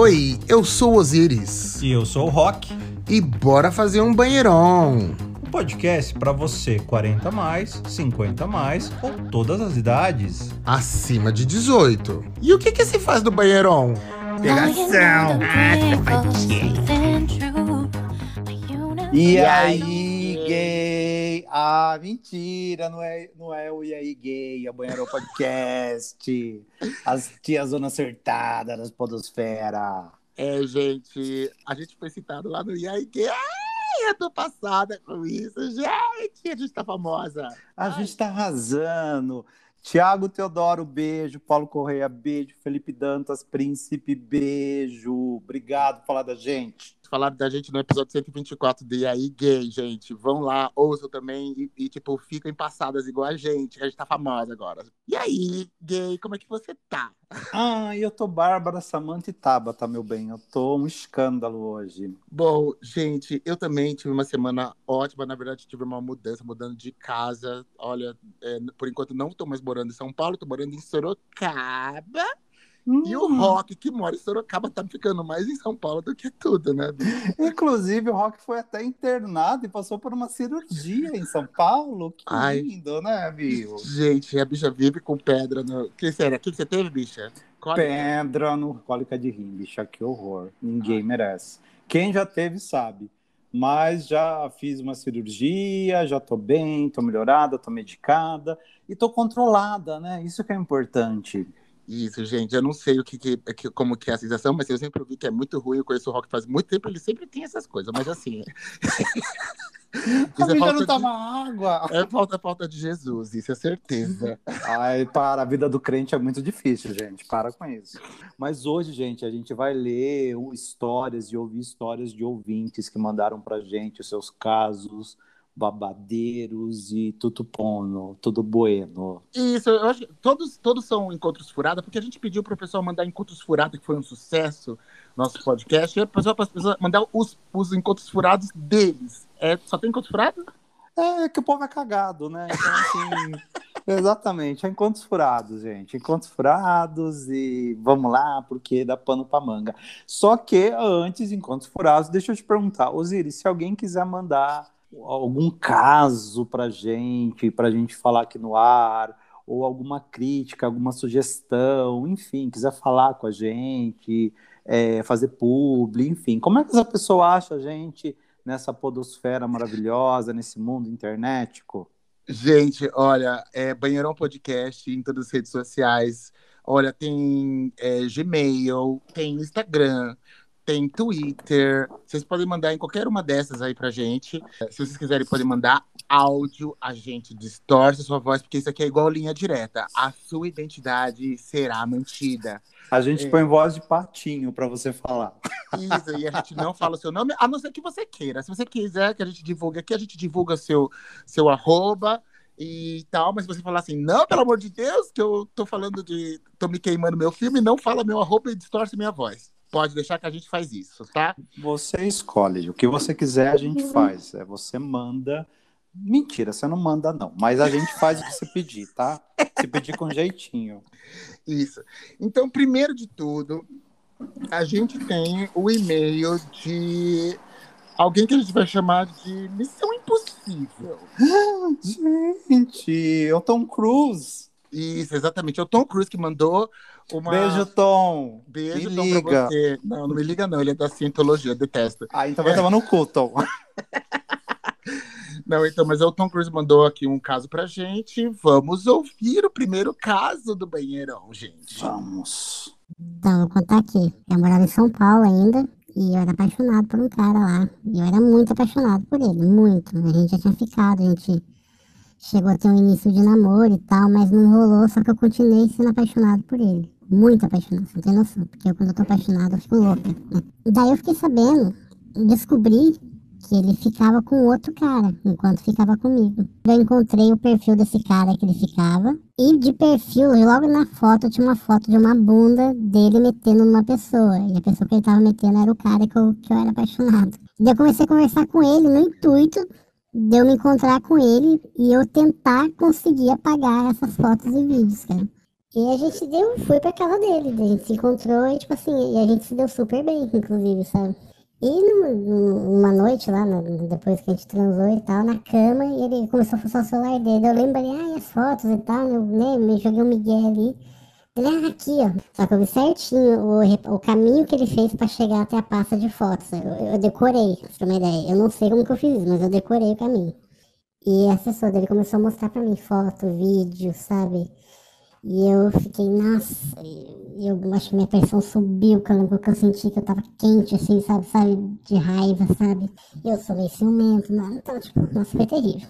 Oi, eu sou Osiris. E eu sou o Rock. E bora fazer um banheirão. Um podcast para você 40 mais, 50 mais ou todas as idades. Acima de 18. E o que que se faz no banheirão? Pegação. E aí? Ah, mentira, não é, não é o E aí, gay, o Banheiro Podcast. As tias zona acertada das podosfera. É, gente, a gente foi citado lá no E aí, gay. Ai, eu tô passada com isso, gente. A gente tá famosa. A Ai. gente tá arrasando. Tiago Teodoro, beijo. Paulo Correia, beijo. Felipe Dantas, Príncipe, beijo. Obrigado por falar da gente. Falaram da gente no episódio 124 do E aí, gay, gente. Vão lá, ouçam também e, e, tipo, fiquem passadas igual a gente, que a gente tá famosa agora. E aí, gay, como é que você tá? Ah, eu tô Bárbara, Samanta e Tabata, meu bem. Eu tô um escândalo hoje. Bom, gente, eu também tive uma semana ótima. Na verdade, tive uma mudança, mudando de casa. Olha, é, por enquanto não tô mais morando em São Paulo, tô morando em Sorocaba. E o Hum. Rock, que mora em Sorocaba, tá ficando mais em São Paulo do que tudo, né? Inclusive, o Rock foi até internado e passou por uma cirurgia em São Paulo. Que Ai. lindo, né, viu? Gente, a bicha vive com pedra no. O que será? O que você teve, bicha? Cólica? Pedra no cólica de rim, bicha, que horror. Ninguém merece. Quem já teve sabe. Mas já fiz uma cirurgia, já tô bem, tô melhorada, tô medicada e tô controlada, né? Isso que é importante. Isso, gente, eu não sei o que, que- que- como que é a sensação, mas eu sempre ouvi que é muito ruim. Eu conheço o Rock faz muito tempo, ele sempre tem essas coisas, mas assim. A isso é vida falta não de, água. é falta, falta de Jesus, isso é certeza. Ai, para, a vida do crente é muito difícil, gente. Para com isso. Mas hoje, gente, a gente vai ler histórias e ouvir histórias de ouvintes que mandaram pra gente os seus casos babadeiros e tudo pono, tudo bueno. Isso, eu acho que todos, todos são encontros furados, porque a gente pediu para o pessoal mandar encontros furados, que foi um sucesso, nosso podcast, e a pessoa para as pessoas mandar os, os encontros furados deles. É, só tem encontros furados? É que o povo é cagado, né? Então, assim, exatamente, é encontros furados, gente. Encontros furados e vamos lá, porque dá pano pra manga. Só que antes, encontros furados, deixa eu te perguntar, Osiris, se alguém quiser mandar algum caso pra gente, pra gente falar aqui no ar, ou alguma crítica, alguma sugestão, enfim, quiser falar com a gente, é, fazer publi, enfim, como é que essa pessoa acha a gente nessa podosfera maravilhosa, nesse mundo internetico? Gente, olha, é Banheirão Podcast em todas as redes sociais. Olha, tem é, Gmail, tem Instagram, tem Twitter. Vocês podem mandar em qualquer uma dessas aí pra gente. É, Se vocês quiserem, podem mandar áudio. A gente distorce a sua voz, porque isso aqui é igual linha direta. A sua identidade será mantida. A gente É. põe voz de patinho para você falar. Isso, e a gente não fala o seu nome, a não ser que você queira. Se você quiser que a gente divulgue aqui, a gente divulga seu, seu arroba e tal. Mas se você falar assim, não, pelo amor de Deus, que eu tô falando de. tô me queimando meu filme, não fala meu arroba e distorce minha voz. Pode deixar que a gente faz isso, tá? Você escolhe. O que você quiser, a gente faz. É, você manda. Mentira, você não manda, não. Mas a gente faz o que você pedir, tá? Se pedir com jeitinho. Isso. Então, primeiro de tudo, a gente tem o e-mail de alguém que a gente vai chamar de Missão Impossível. Gente, é o Tom Cruise. Isso, exatamente. É o Tom Cruise que mandou uma. Beijo, Tom. Beijo, Me Tom, liga. pra você. Não, não me liga, não. Ele é da cientologia, eu detesto. Ah, então vai tomar no cu, Tom. Não, então, mas o Tom Cruise mandou aqui um caso pra gente. Vamos ouvir o primeiro caso do banheirão, gente. Vamos. Então, vou contar aqui. Eu morava em São Paulo ainda e eu era apaixonado por um cara lá. E eu era muito apaixonado por ele, muito. A gente já tinha ficado, a gente chegou a ter um início de namoro e tal, mas não rolou, só que eu continuei sendo apaixonado por ele. Muito apaixonado, você não tem noção. Porque eu, quando eu tô apaixonado, eu fico louca. Né? Daí eu fiquei sabendo, descobri que ele ficava com outro cara enquanto ficava comigo. Eu encontrei o perfil desse cara que ele ficava e de perfil, logo na foto, tinha uma foto de uma bunda dele metendo numa pessoa. E a pessoa que ele tava metendo era o cara que eu, que eu era apaixonado. Daí eu comecei a conversar com ele no intuito de eu me encontrar com ele e eu tentar conseguir apagar essas fotos e vídeos, cara. E a gente deu, foi pra casa dele, a gente se encontrou e, tipo assim, e a gente se deu super bem, inclusive, sabe? E numa noite lá, depois que a gente transou e tal, na cama, ele começou a fuçar o celular dele. Eu lembrei, ah, as fotos e tal, eu, né, me joguei um migué ali. Ele, ah, aqui, ó. Só que eu vi certinho o, o caminho que ele fez pra chegar até a pasta de fotos. Eu, eu decorei, pra ter uma ideia. Eu não sei como que eu fiz isso, mas eu decorei o caminho. E a assessora dele começou a mostrar pra mim foto, vídeo, sabe? E eu fiquei, nossa, eu acho que minha pressão subiu, porque eu senti que eu tava quente, assim, sabe, sabe, de raiva, sabe? Eu sou meio ciumento, então, tipo, nossa, foi terrível.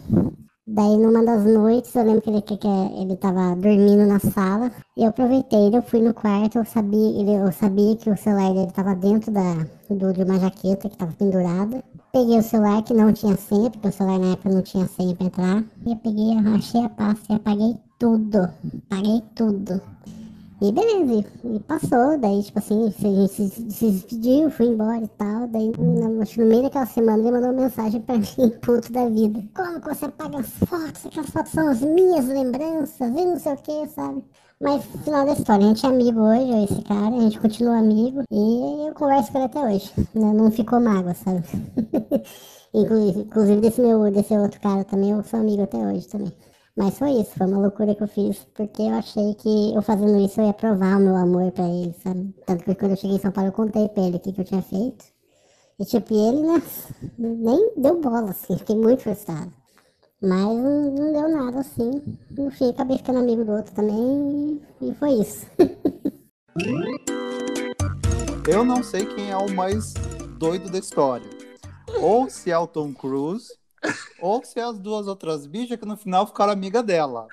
Daí, numa das noites, eu lembro que ele, que, que ele tava dormindo na sala, eu aproveitei, eu fui no quarto, eu sabia, ele, eu sabia que o celular dele tava dentro da, do, de uma jaqueta que tava pendurada. Peguei o celular que não tinha senha, porque o celular na época não tinha senha pra entrar, e eu peguei, achei a pasta e apaguei tudo. Paguei tudo. E beleza, e passou, daí, tipo assim, a gente se, se despediu, fui embora e tal. Daí, no, acho que no meio daquela semana, ele mandou uma mensagem pra mim, puto da vida. Como que você apaga as fotos? Aquelas fotos são as minhas lembranças e não sei o que, sabe? Mas, final da história, a gente é amigo hoje, esse cara, a gente continua amigo e eu converso com ele até hoje. Não, não ficou mágoa, sabe? Inclusive, desse meu, desse outro cara também, eu sou amigo até hoje também. Mas foi isso, foi uma loucura que eu fiz, porque eu achei que eu fazendo isso eu ia provar o meu amor pra ele, sabe? Tanto que quando eu cheguei em São Paulo eu contei pra ele o que, que eu tinha feito. E tipo, ele né, nem deu bola, assim, fiquei muito frustrado. Mas não, não deu nada, assim. No fim, acabei ficando amigo do outro também e foi isso. eu não sei quem é o mais doido da história. Ou se é o Tom Cruise ou se as duas outras bichas que no final ficaram amiga dela.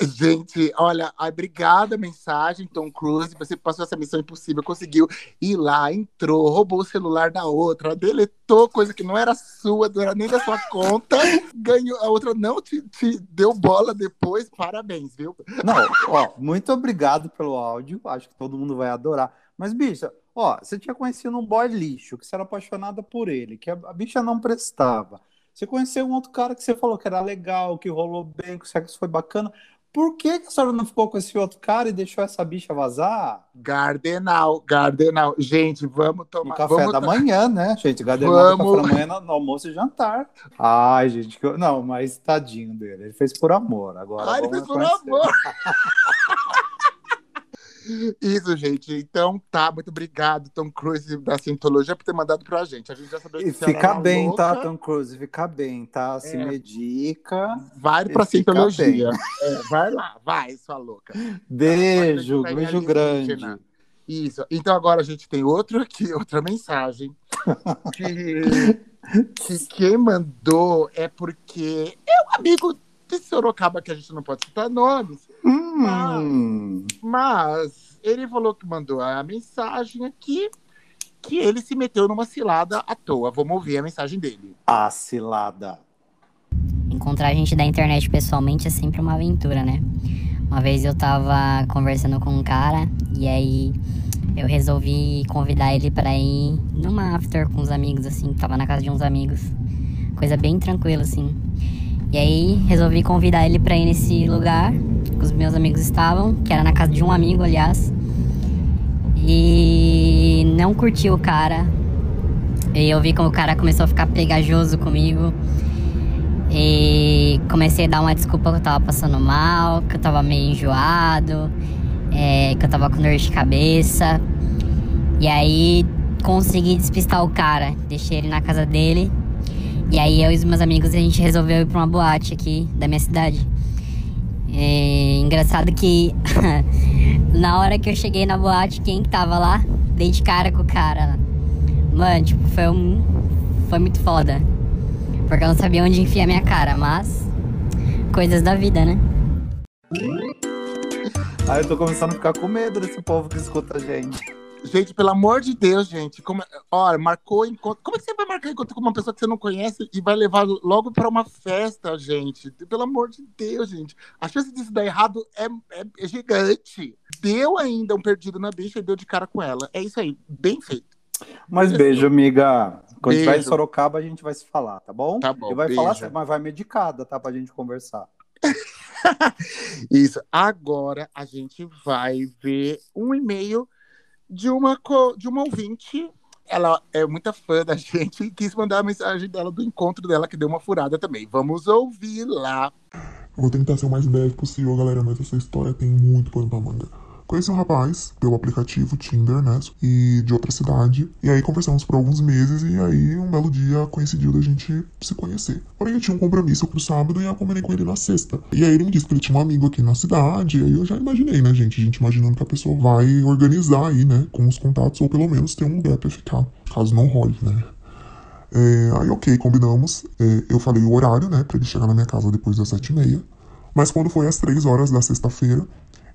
Gente, olha, obrigada a mensagem, Tom Cruise. Você passou essa missão impossível, conseguiu ir lá, entrou, roubou o celular da outra, deletou coisa que não era sua, não era nem da sua conta, ganhou. A outra não te, te deu bola depois. Parabéns, viu? Não, ó, muito obrigado pelo áudio. Acho que todo mundo vai adorar. Mas, bicha, ó, você tinha conhecido um boy lixo, que você era apaixonada por ele, que a, a bicha não prestava. Você conheceu um outro cara que você falou que era legal, que rolou bem, que o sexo foi bacana. Por que, que a senhora não ficou com esse outro cara e deixou essa bicha vazar? Gardenal, Gardenal. Gente, vamos tomar. No café vamos da manhã, né, gente? Gardenal vamos... café da manhã no, no, almoço e jantar. Ai, gente, que... não, mas tadinho dele. Ele fez por amor. Agora. Ai, ele fez por amor. Isso, gente. Então, tá, muito obrigado, Tom Cruise da Cientologia, por ter mandado pra gente. A gente já sabia que Fica bem, louca. tá, Tom Cruise? Fica bem, tá? Se é. medica. Vai pra Cientologia. É, vai lá, vai, sua louca. Beijo, beijo grande. Isso. Então agora a gente tem outro aqui, outra mensagem. que, que quem mandou é porque é um amigo de Sorocaba que a gente não pode citar nomes. Hum. Mas, mas ele falou que mandou a mensagem aqui que ele se meteu numa cilada à toa. Vamos ouvir a mensagem dele. A cilada. Encontrar a gente da internet pessoalmente é sempre uma aventura, né? Uma vez eu tava conversando com um cara e aí eu resolvi convidar ele para ir numa after com os amigos, assim, tava na casa de uns amigos. Coisa bem tranquila, assim. E aí resolvi convidar ele para ir nesse lugar que os meus amigos estavam, que era na casa de um amigo, aliás. E não curti o cara. E eu vi como o cara começou a ficar pegajoso comigo. E comecei a dar uma desculpa que eu tava passando mal, que eu tava meio enjoado, é, que eu tava com dor de cabeça. E aí consegui despistar o cara. Deixei ele na casa dele e aí eu e os meus amigos a gente resolveu ir pra uma boate aqui da minha cidade. É engraçado que na hora que eu cheguei na boate, quem que tava lá? Dei de cara com o cara. Mano, tipo, foi um. Foi muito foda. Porque eu não sabia onde enfiar minha cara, mas. Coisas da vida, né? Aí eu tô começando a ficar com medo desse povo que escuta a gente. Gente, pelo amor de Deus, gente. Como, olha, marcou encontro. Como é que você vai marcar encontro com uma pessoa que você não conhece e vai levar logo para uma festa, gente? Pelo amor de Deus, gente. A chance disso dar errado é, é, é gigante. Deu ainda um perdido na bicha e deu de cara com ela. É isso aí. Bem feito. Mas beijo, amiga. Quando beijo. tiver em Sorocaba, a gente vai se falar, tá bom? Tá bom. E vai beijo. falar, mas vai medicada, tá? Pra gente conversar. Isso. Agora a gente vai ver um e-mail de uma, co- de uma ouvinte. Ela é muita fã da gente e quis mandar a mensagem dela do encontro dela, que deu uma furada também. Vamos ouvir lá. Vou tentar ser o mais breve possível, galera, mas essa história tem muito pano pra manga. Conheci um rapaz pelo aplicativo Tinder, né? E de outra cidade. E aí conversamos por alguns meses e aí um belo dia coincidiu da gente se conhecer. Porém, eu tinha um compromisso pro sábado e eu combinei com ele na sexta. E aí ele me disse que ele tinha um amigo aqui na cidade. E aí eu já imaginei, né, gente? A gente imaginando que a pessoa vai organizar aí, né? Com os contatos, ou pelo menos ter um lugar pra ficar. Caso não role, né? É, aí, ok, combinamos. É, eu falei o horário, né, pra ele chegar na minha casa depois das sete e meia. Mas quando foi às três horas da sexta-feira,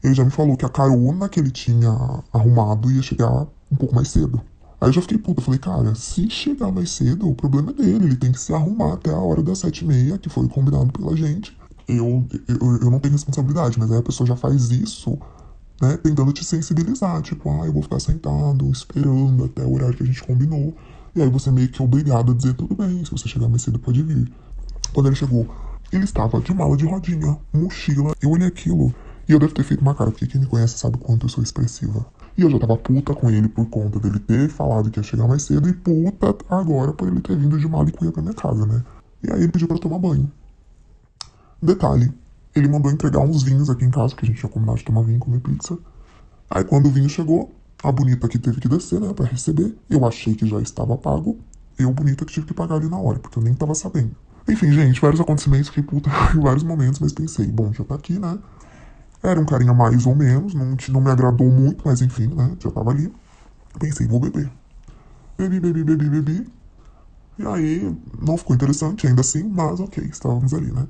ele já me falou que a carona que ele tinha arrumado ia chegar um pouco mais cedo. Aí eu já fiquei puta, falei, cara, se chegar mais cedo, o problema é dele, ele tem que se arrumar até a hora das sete e meia, que foi combinado pela gente. Eu, eu, eu não tenho responsabilidade, mas aí a pessoa já faz isso, né, tentando te sensibilizar, tipo, ah, eu vou ficar sentado, esperando até o horário que a gente combinou. E aí você é meio que obrigado a dizer, tudo bem, se você chegar mais cedo pode vir. Quando ele chegou, ele estava de mala de rodinha, mochila, eu olhei aquilo. E eu devo ter feito uma cara, porque quem me conhece sabe o quanto eu sou expressiva. E eu já tava puta com ele por conta dele ter falado que ia chegar mais cedo e puta agora por ele ter vindo de mala e cuia pra minha casa, né? E aí ele pediu pra tomar banho. Detalhe, ele mandou entregar uns vinhos aqui em casa, que a gente tinha combinado de tomar vinho e comer pizza. Aí quando o vinho chegou, a bonita que teve que descer, né, pra receber. Eu achei que já estava pago. Eu, bonita, que tive que pagar ali na hora, porque eu nem tava sabendo. Enfim, gente, vários acontecimentos, fiquei puta em vários momentos, mas pensei, bom, já tá aqui, né? Era um carinha mais ou menos, não, não me agradou muito, mas enfim, né? Já tava ali. Pensei, vou beber. Bebi, bebi, bebi, bebi. E aí, não ficou interessante ainda assim, mas ok, estávamos ali, né?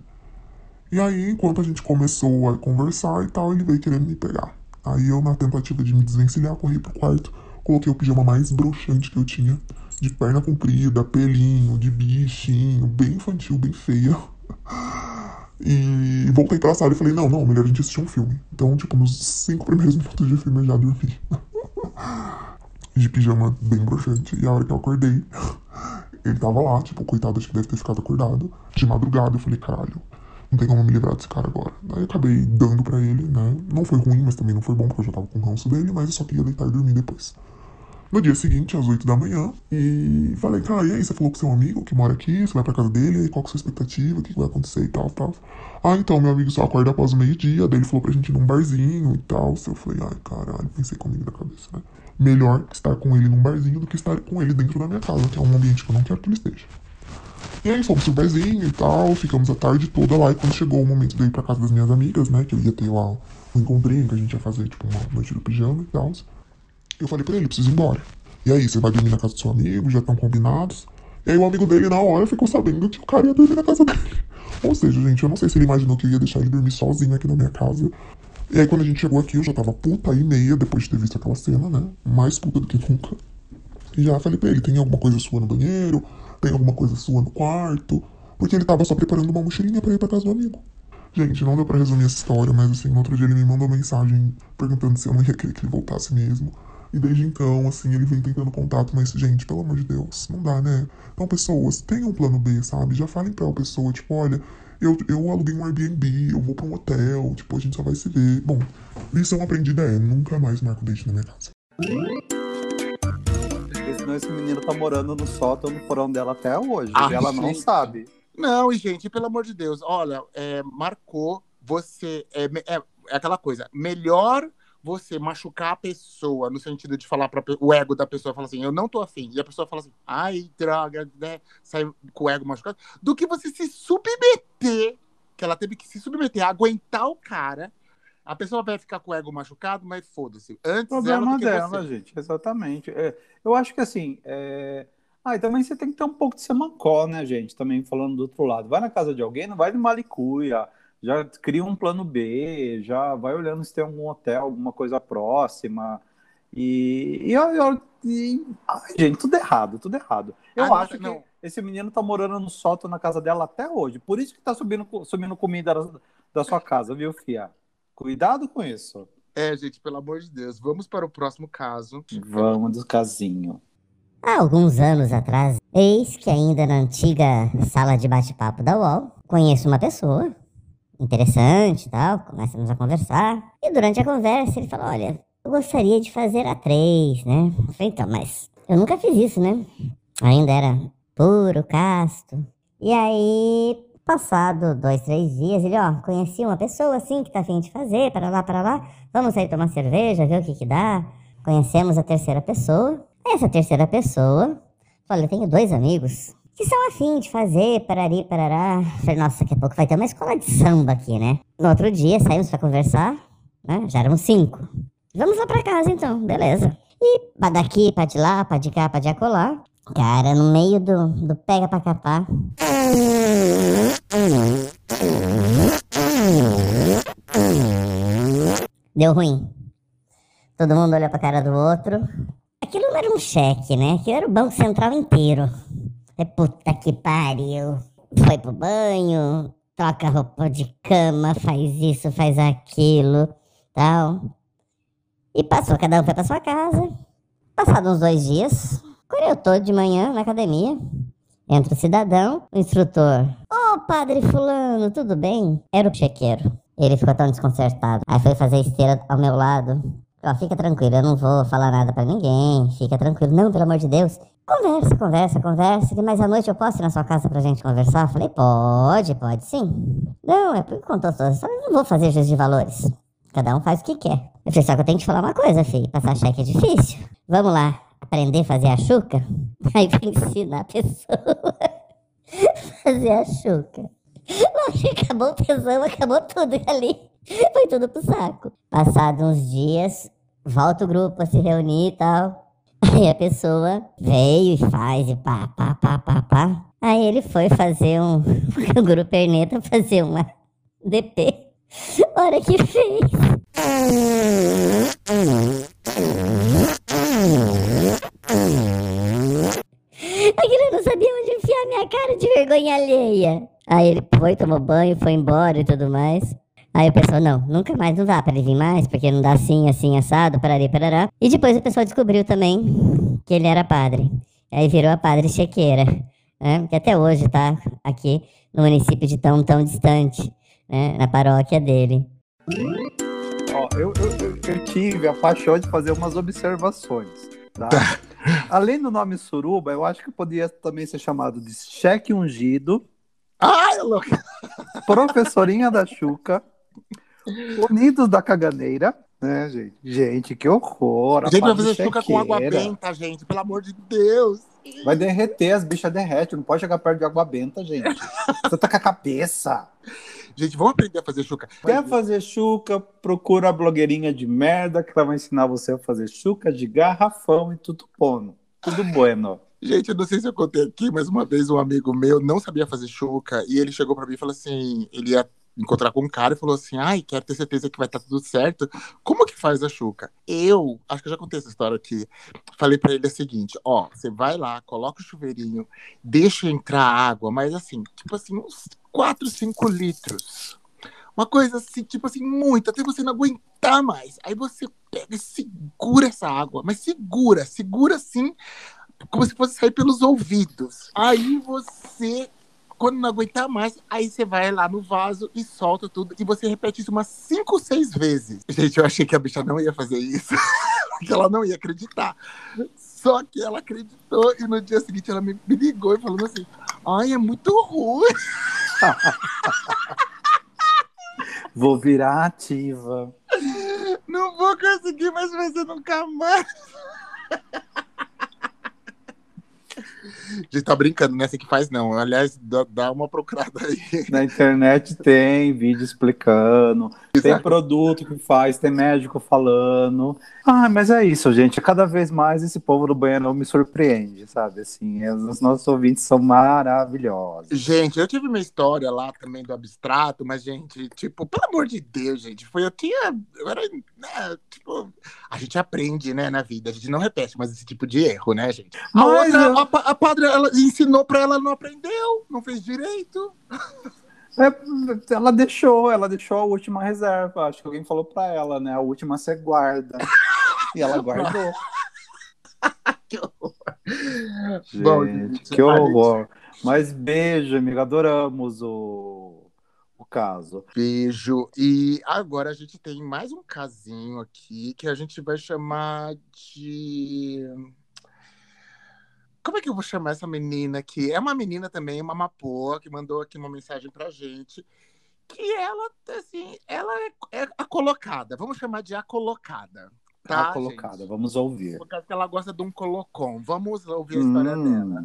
E aí, enquanto a gente começou a conversar e tal, ele veio querendo me pegar. Aí eu, na tentativa de me desvencilhar, corri pro quarto, coloquei o pijama mais broxante que eu tinha, de perna comprida, pelinho, de bichinho, bem infantil, bem feia. E voltei pra sala e falei, não, não, melhor a gente assistir um filme. Então, tipo, nos cinco primeiros minutos de filme eu já dormi. de pijama bem broxante. E a hora que eu acordei, ele tava lá, tipo, coitado, acho que deve ter ficado acordado. De madrugada, eu falei, caralho, não tem como me livrar desse cara agora. Daí acabei dando pra ele, né? Não foi ruim, mas também não foi bom, porque eu já tava com o ranço dele, mas eu só queria deitar e dormir depois. No dia seguinte, às 8 da manhã, e falei, cara, e aí, você falou com seu amigo que mora aqui, você vai pra casa dele, qual que é a sua expectativa, o que, que vai acontecer e tal, tal. Ah, então, meu amigo só acorda após o meio-dia, daí ele falou pra gente ir num barzinho e tal. Eu falei, ai, caralho, pensei comigo na cabeça, né? Melhor estar com ele num barzinho do que estar com ele dentro da minha casa, que é um ambiente que eu não quero que ele esteja. E aí fomos pro barzinho e tal, ficamos a tarde toda lá, e quando chegou o momento de eu ir pra casa das minhas amigas, né, que eu ia ter lá um encontrinho, que a gente ia fazer, tipo, uma noite do pijama e tal, eu falei pra ele, preciso ir embora. E aí, você vai dormir na casa do seu amigo, já estão combinados? E aí o amigo dele, na hora, ficou sabendo que o cara ia dormir na casa dele. Ou seja, gente, eu não sei se ele imaginou que eu ia deixar ele dormir sozinho aqui na minha casa. E aí, quando a gente chegou aqui, eu já tava puta e meia, depois de ter visto aquela cena, né? Mais puta do que nunca. E já falei pra ele, tem alguma coisa sua no banheiro? Tem alguma coisa sua no quarto? Porque ele tava só preparando uma mochilinha pra ir pra casa do amigo. Gente, não deu pra resumir essa história, mas assim, no outro dia ele me mandou mensagem perguntando se eu não ia querer que ele voltasse mesmo. E desde então, assim, ele vem tentando contato, mas, gente, pelo amor de Deus, não dá, né? Então, pessoas, tenham um plano B, sabe? Já falem pra pessoa, tipo, olha, eu, eu aluguei um Airbnb, eu vou pra um hotel, tipo, a gente só vai se ver. Bom, lição aprendida é, nunca mais marco date na minha casa. Porque senão esse menino tá morando no sótão no porão dela até hoje. Ah, e ela não gente. sabe. Não, e gente, pelo amor de Deus, olha, é, marcou você. É, é, é aquela coisa, melhor você machucar a pessoa no sentido de falar para o ego da pessoa, falar assim, eu não tô afim, e a pessoa fala assim, ai, droga, né? Sai com o ego machucado, do que você se submeter, que ela teve que se submeter, aguentar o cara. A pessoa vai ficar com o ego machucado, mas foda-se. Antes Problema dela, gente, exatamente. É, eu acho que assim. É... Ah, e também você tem que ter um pouco de semancó, né, gente? Também falando do outro lado. Vai na casa de alguém, não vai de malicuia. Já cria um plano B, já vai olhando se tem algum hotel, alguma coisa próxima. E, e, eu- e- ai, gente, tudo errado, tudo errado. Eu Ah, não, acho que não. esse menino tá morando no sótão na casa dela até hoje. Por isso que tá subindo, subindo comida da, da sua casa, viu, Fia? Cuidado com isso. É, gente, pelo amor de Deus. Vamos para o próximo caso. Vamos do casinho. Há alguns anos atrás, eis que ainda na antiga sala de bate-papo da UOL, conheço uma pessoa interessante e tal, começamos a conversar. E durante a conversa ele falou: Olha, eu gostaria de fazer a três, né? Eu falei: Então, mas eu nunca fiz isso, né? Ainda era puro, casto. E aí, passado dois, três dias, ele, ó, conheci uma pessoa assim que tá afim de fazer, para lá, para lá. Vamos sair tomar cerveja, ver o que que dá. Conhecemos a terceira pessoa. Essa terceira pessoa, olha, eu tenho dois amigos que são afim de fazer, parari, parará. Falei, nossa, daqui a pouco vai ter uma escola de samba aqui, né? No outro dia, saímos pra conversar, né? Já éramos cinco. Vamos lá pra casa então, beleza. E pra daqui, pra de lá, pra de cá, pra de acolá. Cara, no meio do, do pega pra capar. Deu ruim. Todo mundo olhou pra cara do outro. Aquilo não era um cheque, né? Aquilo era o Banco Central inteiro. É puta que pariu. Foi pro banho, troca roupa de cama, faz isso, faz aquilo, tal. E passou, cada um foi pra sua casa. Passados uns dois dias, quando eu tô de manhã na academia, entra o cidadão, o instrutor. Ô, padre fulano, tudo bem? Era o chequeiro. Ele ficou tão desconcertado. Aí foi fazer esteira ao meu lado. Ó, fica tranquilo, eu não vou falar nada pra ninguém. Fica tranquilo. Não, pelo amor de Deus. Conversa, conversa, conversa. Mas à noite eu posso ir na sua casa pra gente conversar? Falei, pode, pode sim. Não, é porque contou todas as histórias. Não vou fazer juízo de valores. Cada um faz o que quer. Eu falei, só que eu tenho que te falar uma coisa, filho. Passar cheque é difícil. Vamos lá, aprender a fazer a chuca? Aí vai ensinar a pessoa a fazer a chuca. Lógico, acabou o tesão, acabou tudo ali. Foi tudo pro saco. Passados uns dias, volta o grupo a se reunir e tal. Aí a pessoa veio e faz e pá, pá, pá, pá, pá. Aí ele foi fazer um. O Guru Perneta fazer uma DP. Hora que fez. Aquilo não sabia onde enfiar minha cara de vergonha alheia. Aí ele foi, tomou banho, foi embora e tudo mais. Aí o pessoal, não, nunca mais não dá para ele vir mais, porque não dá assim, assim, assado, parari, parará. E depois o pessoal descobriu também que ele era padre. Aí virou a padre chequeira, né? Que até hoje tá aqui no município de tão, tão distante, né? Na paróquia dele. Ó, eu, eu, eu, tive a paixão de fazer umas observações, tá? Além do nome Suruba, eu acho que poderia também ser chamado de cheque ungido, Ai, louco. professorinha da Xuca, Unidos da Caganeira, né, gente? Gente, que horror. a Gente, vai fazer chuca com água benta, gente. Pelo amor de Deus. Vai derreter, as bichas derretem. Não pode chegar perto de água benta, gente. Você tá com a cabeça. Gente, vamos aprender a fazer chuca. Quer fazer chuca, procura a blogueirinha de merda que ela vai ensinar você a fazer chuca de garrafão e tudo pono. Tudo bueno. Gente, eu não sei se eu contei aqui, mas uma vez um amigo meu não sabia fazer chuca e ele chegou pra mim e falou assim: ele ia encontrar com um cara e falou assim: ai, quero ter certeza que vai estar tudo certo. Como que faz a chuca? Eu, acho que eu já contei essa história aqui. Falei pra ele o seguinte: ó, você vai lá, coloca o chuveirinho, deixa entrar água, mas assim, tipo assim, uns 4, 5 litros. Uma coisa assim, tipo assim, muito, até você não aguentar mais. Aí você pega e segura essa água, mas segura, segura assim, como se fosse sair pelos ouvidos. Aí você, quando não aguentar mais, aí você vai lá no vaso e solta tudo. E você repete isso umas 5, 6 vezes. Gente, eu achei que a bicha não ia fazer isso. que ela não ia acreditar. Só que ela acreditou e no dia seguinte ela me, ligou e falando assim: Ai, é muito ruim. Vou virar ativa. Não vou conseguir mais fazer nunca mais. A gente tá brincando, né? Você que faz não. Aliás, dá, dá uma procurada aí. Na internet tem vídeo explicando, tem Exato. produto que faz, tem médico falando. Ah, mas é isso, gente. Cada vez mais esse povo do banheiro me surpreende, sabe? Assim, os nossos ouvintes são maravilhosos. Gente, eu tive uma história lá também do abstrato, mas, gente, tipo, pelo amor de Deus, gente, foi, eu tinha, eu era, né, tipo, a gente aprende, né, na vida, a gente não repete mais esse tipo de erro, né, gente? A Mas outra, eu- a, a padre, ela ensinou pra ela, não aprendeu, não fez direito. É, ela deixou, ela deixou a última reserva. Acho que alguém falou pra ela, né? A última você guarda. E ela guardou. Que horror. Gente, Bom, gente, que horror. Mas beijo, amiga. Adoramos o caso. Beijo. E agora a gente tem mais um casinho aqui que a gente vai chamar de. Como é que eu vou chamar essa menina aqui? É uma menina também, uma mapoa, que mandou aqui uma mensagem pra gente. Que ela, assim, ela é, é a colocada. Vamos chamar de a colocada. Tá, a colocada, gente? vamos ouvir. Por causa que ela gosta de um colocom. Vamos ouvir a história Hum. dela.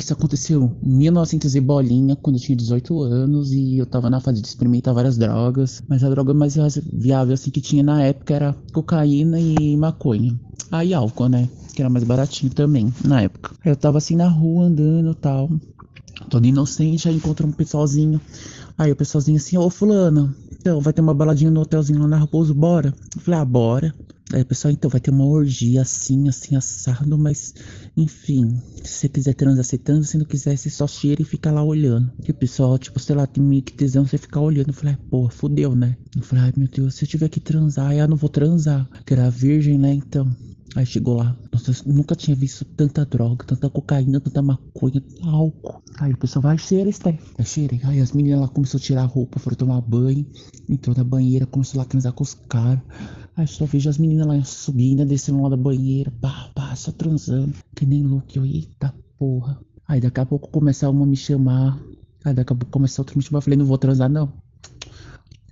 Isso aconteceu em 1900 e bolinha, quando eu tinha 18 anos e eu tava na fase de experimentar várias drogas, mas a droga mais viável assim que tinha na época era cocaína e maconha. Ah, e álcool, né? Que era mais baratinho também na época. Aí eu tava assim na rua andando tal, todo inocente, aí encontro um pessoalzinho. Aí o pessoalzinho assim, ô fulano, então vai ter uma baladinha no hotelzinho lá na Raposo, bora? Eu falei, ah, bora. Aí pessoal, então vai ter uma orgia assim, assim, assado, mas enfim, se você quiser transar, você transa, se não quiser, você só cheira e fica lá olhando. E o pessoal, tipo, sei lá, tem meio que tesão, você ficar olhando. Eu falei, porra, fudeu, né? Eu falei, ai meu Deus, se eu tiver que transar, eu não vou transar. Que era virgem, né? Então. Aí chegou lá, nossa, nunca tinha visto tanta droga, tanta cocaína, tanta maconha, álcool. Aí o pessoal vai, cheira, Steph. Aí cheirei. Aí as meninas lá começaram a tirar a roupa, foram tomar banho, entrou na banheira, começou a transar com os caras. Aí só vejo as meninas lá subindo, descendo lá da banheira, pá, pá, só transando. Que nem louco, eu, eita porra. Aí daqui a pouco começa uma me chamar. Aí daqui a pouco começa outra me chamar. Eu falei, não vou transar não.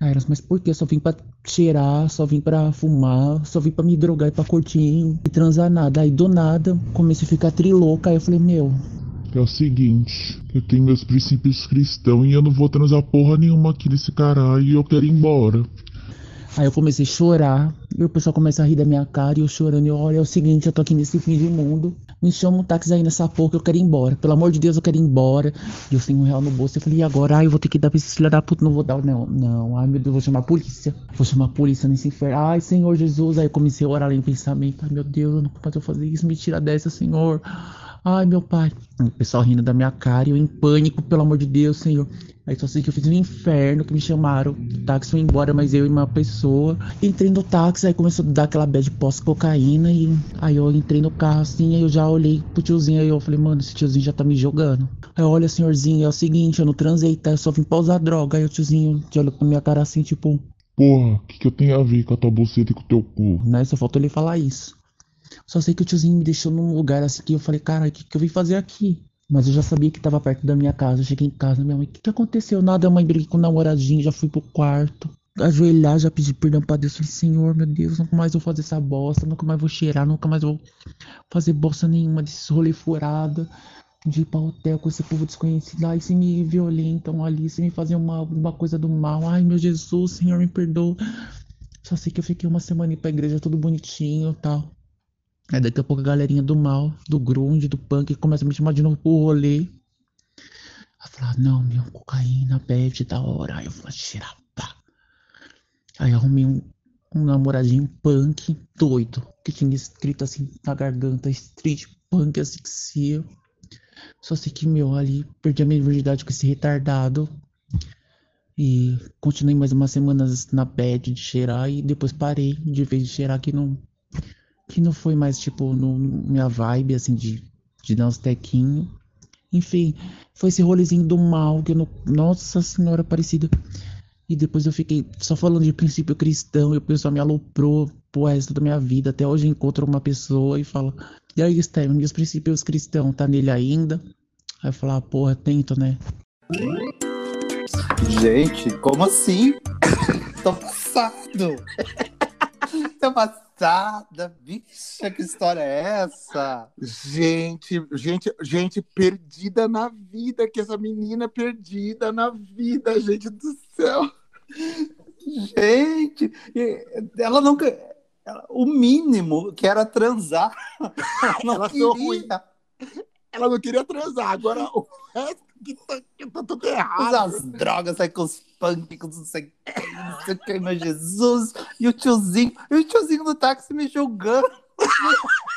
Aí elas, mas por que? Só vim pra cheirar, só vim pra fumar, só vim pra me drogar e pra curtir e transar nada. Aí do nada comecei a ficar trilouca. Aí eu falei, meu, É o seguinte, eu tenho meus princípios cristãos e eu não vou transar porra nenhuma aqui nesse caralho e eu quero ir embora. Aí eu comecei a chorar, e o pessoal começa a rir da minha cara, e eu chorando, e olha, é o seguinte, eu tô aqui nesse fim de mundo, me chama um táxi aí nessa porra que eu quero ir embora, pelo amor de Deus eu quero ir embora, e eu tenho um real no bolso, eu falei, e agora? Ai, eu vou ter que dar pra esse filho da puta, não vou dar, não, não, ai meu Deus, vou chamar a polícia, vou chamar a polícia nesse inferno, ai Senhor Jesus, aí eu comecei a orar lá em pensamento, ai meu Deus, eu não posso fazer isso, me tira dessa, Senhor, ai meu pai, o pessoal rindo da minha cara, e eu em pânico, pelo amor de Deus, Senhor, Aí só sei que eu fiz um inferno, que me chamaram, o táxi foi embora, mas eu e uma pessoa. Entrei no táxi, aí começou a dar aquela bad pós-cocaína, e aí eu entrei no carro assim, aí eu já olhei pro tiozinho, aí eu falei, mano, esse tiozinho já tá me jogando. Aí olha, senhorzinho, é o seguinte, eu não transei, tá? Eu só vim pra usar droga. Aí o tiozinho já olhou pra minha cara assim, tipo, Porra, o que, que eu tenho a ver com a tua buceta e com o teu cu? né? Só faltou ele falar isso. Só sei que o tiozinho me deixou num lugar assim que eu falei, cara, o que, que eu vim fazer aqui? Mas eu já sabia que tava perto da minha casa. Eu cheguei em casa, minha mãe, o que, que aconteceu? Nada, mãe briguei com o namoradinho, já fui pro quarto. Ajoelhar, já pedi perdão pra Deus. Falei, Senhor, meu Deus, nunca mais vou fazer essa bosta, nunca mais vou cheirar, nunca mais vou fazer bosta nenhuma desses rolê furado. De ir pra hotel com esse povo desconhecido. Ai, se me violentam ali, se me fazem uma, uma coisa do mal. Ai, meu Jesus, Senhor, me perdoa. Só sei que eu fiquei uma semana pra igreja tudo bonitinho e tal. Aí daqui a pouco a galerinha do mal, do grunge, do punk, começa a me chamar de novo pro rolê. Aí falar, não, meu, cocaína, bebe, da hora. Aí eu vou cheirar, pá. Aí arrumei um, um namoradinho punk doido, que tinha escrito assim na garganta, street punk asfixia. Só sei que, meu, ali perdi a minha virgindade com esse retardado. E continuei mais umas semanas na bad de cheirar e depois parei de vez de cheirar que não que não foi mais tipo no, minha vibe assim de, de dar uns tequinhos. Enfim, foi esse rolezinho do mal que eu não, nossa senhora parecida. E depois eu fiquei só falando de princípio cristão e o pessoal me aloprou pro resto da minha vida. Até hoje eu encontro uma pessoa e falo, e aí, Steven, meus princípios cristãos, tá nele ainda? Aí eu falo, ah, porra, tento, né? Gente, como assim? Tô passado. Tô passada. Bicha, que história é essa? Gente, gente, gente perdida na vida, que essa menina perdida na vida, gente do céu. Gente, ela nunca. ela- o mínimo que era transar. Ela não Ela queria. Ela não queria transar, agora o resto que tá, que tá tudo Usar errado. as drogas, com os punk, com não sei o que, não sei o que, meu Jesus. E o tiozinho, e o tiozinho no táxi me julgando.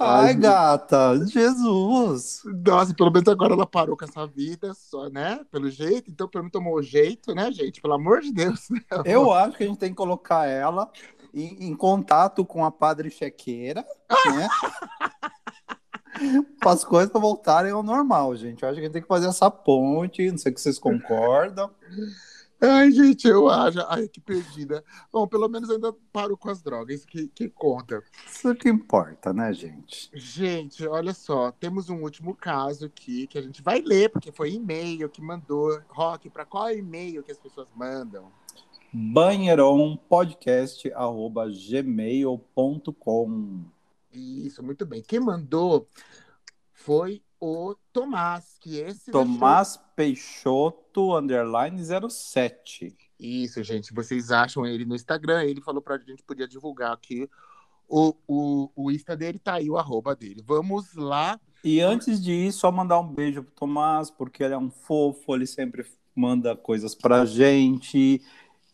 Ai, Ai, gata, Jesus. Nossa, pelo menos agora ela parou com essa vida, só, né? Pelo jeito, então pelo menos tomou o jeito, né, gente? Pelo amor de Deus. né? Eu acho que a gente tem que colocar ela em, em contato com a Padre Chequeira, né? Para as coisas voltarem ao normal, gente. Eu acho que a gente tem que fazer essa ponte. Não sei se vocês concordam. Ai, gente, eu acho. Ai, que perdida. Bom, pelo menos ainda paro com as drogas, que, que conta. Isso que importa, né, gente? Gente, olha só, temos um último caso aqui que a gente vai ler, porque foi e-mail que mandou. Rock, para qual é e-mail que as pessoas mandam? banheirompodcast.gmail.com Isso, muito bem. Quem mandou foi o Tomás, que esse Tomás Peixoto, underline 07. Isso, gente. Vocês acham ele no Instagram? Ele falou pra gente podia divulgar aqui o, o, o Insta dele, tá aí o arroba dele. Vamos lá. E antes de ir, só mandar um beijo pro Tomás, porque ele é um fofo, ele sempre manda coisas pra gente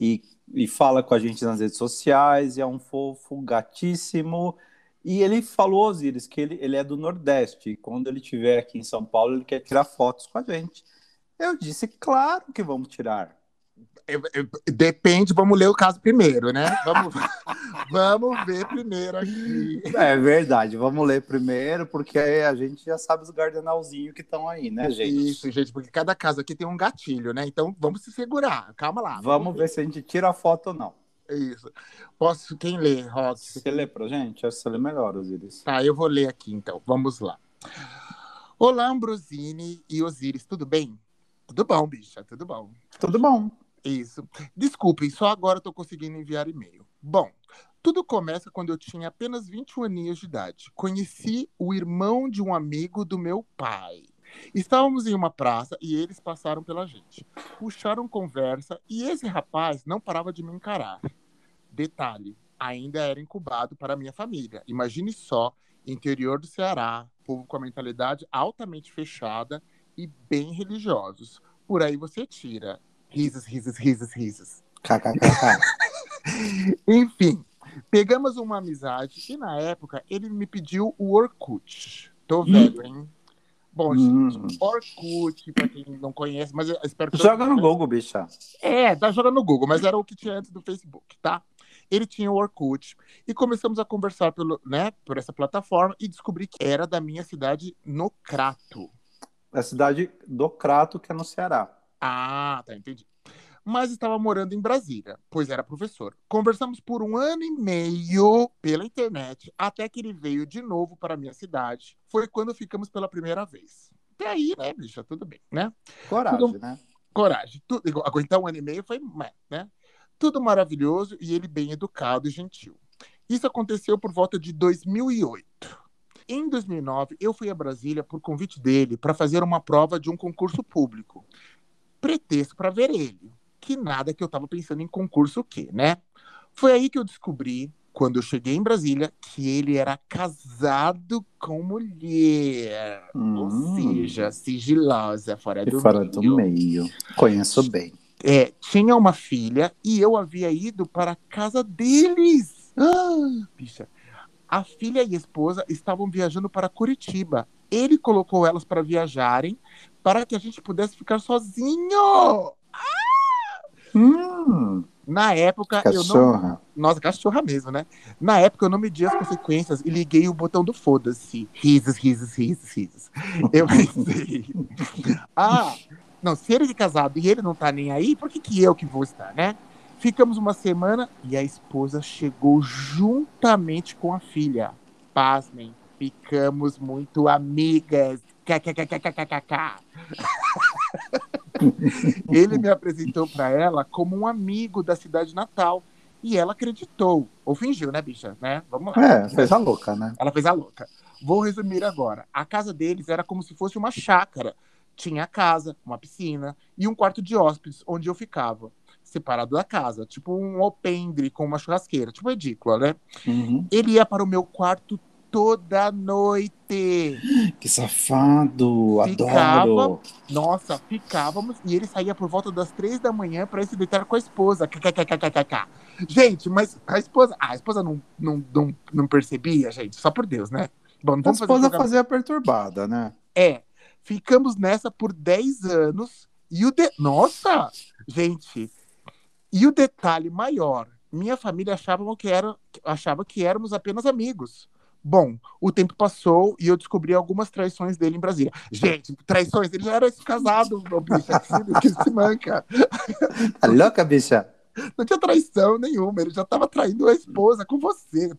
e, e fala com a gente nas redes sociais, e é um fofo, gatíssimo. E ele falou, Osiris, que ele, ele é do Nordeste, e quando ele estiver aqui em São Paulo, ele quer tirar fotos com a gente. Eu disse, claro que vamos tirar. Depende, vamos ler o caso primeiro, né? Vamos, vamos ver primeiro aqui. É verdade, vamos ler primeiro, porque a gente já sabe os gardenalzinhos que estão aí, né, gente? Isso, gente, porque cada caso aqui tem um gatilho, né? Então vamos se segurar. Calma lá. Vamos ver se a gente tira a foto ou não. Isso. Posso, quem lê, Rock? Você lê pra gente? Acho que você lê melhor, Osiris. Tá, eu vou ler aqui então. Vamos lá. Olá, Ambrosini e Osiris, tudo bem? Tudo bom, bicha, tudo bom. Tudo bom. Isso. Desculpem, só agora estou conseguindo enviar e-mail. Bom, tudo começa quando eu tinha apenas 21 aninhos de idade. Conheci o irmão de um amigo do meu pai. Estávamos em uma praça e eles passaram pela gente. Puxaram conversa e esse rapaz não parava de me encarar. Detalhe, ainda era incubado para minha família. Imagine só, interior do Ceará, povo com a mentalidade altamente fechada e bem religiosos. Por aí você tira. Risos, risos, risos, risos. Enfim, pegamos uma amizade e na época ele me pediu o Orkut. Tô velho, hein? Bom, Hum. Orkut, pra quem não conhece, mas eu espero que. Joga no Google, bicha. É, tá jogando no Google, mas era o que tinha antes do Facebook, tá? Ele tinha o Orkut e começamos a conversar pelo, né, por essa plataforma e descobri que era da minha cidade no Crato. A cidade do Crato, que é no Ceará. Ah, tá, entendi. Mas estava morando em Brasília, pois era professor. Conversamos por um ano e meio pela internet, até que ele veio de novo para a minha cidade. Foi quando ficamos pela primeira vez. Até aí, né, bicha? Tudo bem, né? Coragem, Tudo- né? Coragem. Tudo, aguentar um ano e meio foi, né? Tudo maravilhoso e ele bem educado e gentil. Isso aconteceu por volta de 2008. Em 2009, eu fui a Brasília por convite dele para fazer uma prova de um concurso público. Pretexto para ver ele. Que nada que eu estava pensando em concurso o quê, né? Foi aí que eu descobri, quando eu cheguei em Brasília, que ele era casado com mulher. Ou Hum. seja, sigilosa, fora do fora do meio. meio. Conheço bem. É, tinha uma filha e eu havia ido para a casa deles. Ah, bicha. A filha e a esposa estavam viajando para Curitiba. Ele colocou elas para viajarem para que a gente pudesse ficar sozinho. Hum, Na época, eu não. cachorra. Nossa, cachorra mesmo, né? Na época, eu não medi as consequências e liguei o botão do foda-se. Risos, risos, risos, risos. Eu pensei. ah, não, se ele é casado e ele não tá nem aí, por que, que eu que vou estar, né? Ficamos uma semana e a esposa chegou juntamente com a filha. Pasmem, ficamos muito amigas. KKKKKKK. Ele me apresentou para ela como um amigo da cidade natal. E ela acreditou. Ou fingiu, né, bicha? Né? Vamos lá. É, fez a louca, né? Ela fez a louca. Vou resumir agora. A casa deles era como se fosse uma chácara. Tinha a casa, uma piscina e um quarto de hóspedes, onde eu ficava. Separado da casa. Tipo um alpendre com uma churrasqueira. Tipo edícula, né? Uhum. Ele ia para o meu quarto toda noite. Que safado, Ficava. adoro. Nossa, ficávamos e ele saía por volta das três da manhã para ir se deitar com a esposa. KKKKKK. Gente, mas a esposa. A esposa não, não, não, não percebia, gente. Só por Deus, né? Bom, A vamos fazer esposa julgamento. fazia perturbada, né? É, ficamos nessa por 10 anos e o de... Nossa, gente. E o detalhe maior, minha família achava que era achava que éramos apenas amigos. Bom, o tempo passou e eu descobri algumas traições dele em Brasília. Gente, traições, ele já era casado, meu bicho, que se manca. Tá louca, bicha? Não tinha traição nenhuma, ele já estava traindo a esposa com você.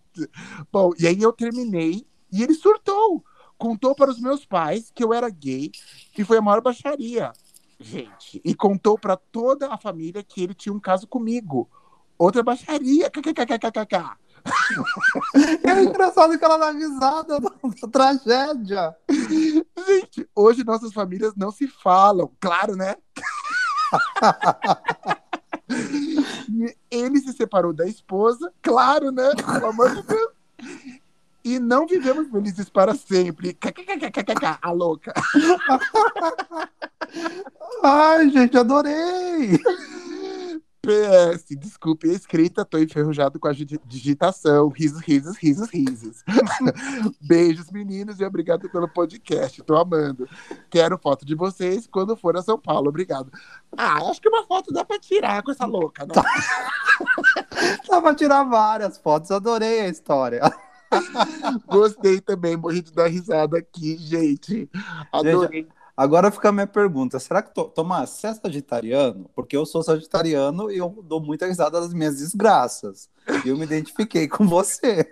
Bom, e aí eu terminei e ele surtou. Contou para os meus pais que eu era gay e foi a maior baixaria. Gente, e contou para toda a família que ele tinha um caso comigo. Outra baixaria. KKKKKK. É engraçado que ela dá risada da, da tragédia. Gente, hoje nossas famílias não se falam, claro, né? Ele se separou da esposa, claro, né? Pelo amor de Deus. E não vivemos felizes para sempre. A louca. Ai, gente, adorei. PS, desculpe a escrita, tô enferrujado com a di- digitação. Risos, risos, risos, risos. Beijos, meninos, e obrigado pelo podcast. Tô amando. Quero foto de vocês quando for a São Paulo. Obrigado. Ah, acho que uma foto dá pra tirar com essa louca, né? Dá pra tirar várias fotos, adorei a história. Gostei também, morri de dar risada aqui, gente. Adorei. Agora fica a minha pergunta: será que, to- Tomás, você é sagitariano? Porque eu sou sagitariano e eu dou muita risada das minhas desgraças. E eu me identifiquei com você.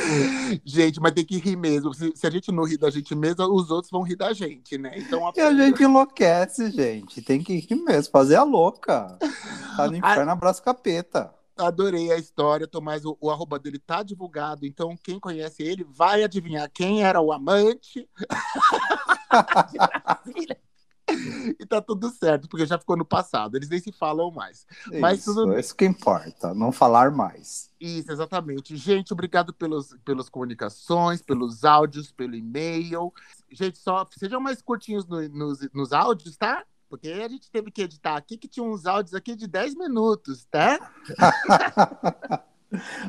Gente, mas tem que rir mesmo. Se, se a gente não rir da gente mesmo, os outros vão rir da gente, né? Então, a... E a gente enlouquece, gente. Tem que rir mesmo, fazer a louca. Tá no inferno, abraço capeta. Adorei a história. Tomás, o, o arroba dele tá divulgado. Então, quem conhece ele vai adivinhar quem era o amante. e tá tudo certo, porque já ficou no passado. Eles nem se falam mais. Mas isso, tudo bem. isso que importa, não falar mais. Isso, exatamente. Gente, obrigado pelos, pelas comunicações, pelos áudios, pelo e-mail. Gente, só sejam mais curtinhos no- nos, nos áudios, tá? Porque a gente teve que editar aqui, que tinha uns áudios aqui de 10 minutos, tá?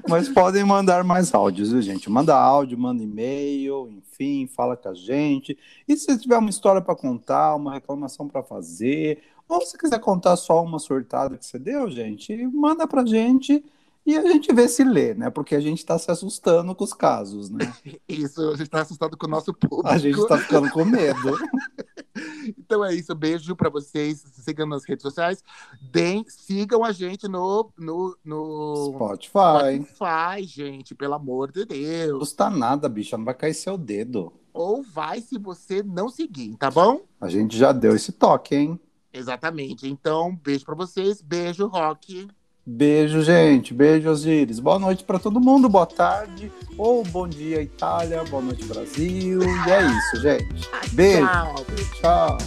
Mas podem mandar mais áudios, viu, gente? Manda áudio, manda e-mail, enfim, fala com a gente. E se tiver uma história para contar, uma reclamação para fazer, ou se quiser contar só uma sortada que você deu, gente, manda pra gente e a gente vê se lê, né? Porque a gente tá se assustando com os casos, né? Isso, a gente tá assustado com o nosso público. A gente tá ficando com medo. Então é isso, beijo pra vocês. Sigam nas redes sociais. Deem, sigam a gente no, no, no Spotify. Spotify, gente, pelo amor de Deus. Não custa nada, bicha, não vai cair seu dedo. Ou vai se você não seguir, tá bom? A gente já deu esse toque, hein? Exatamente. Então, beijo pra vocês. Beijo, Rock. Beijo, gente. Beijo, Osiris. Boa noite para todo mundo. Boa tarde. Ou bom dia, Itália. Boa noite, Brasil. E é isso, gente. Beijo. Tchau. Tchau.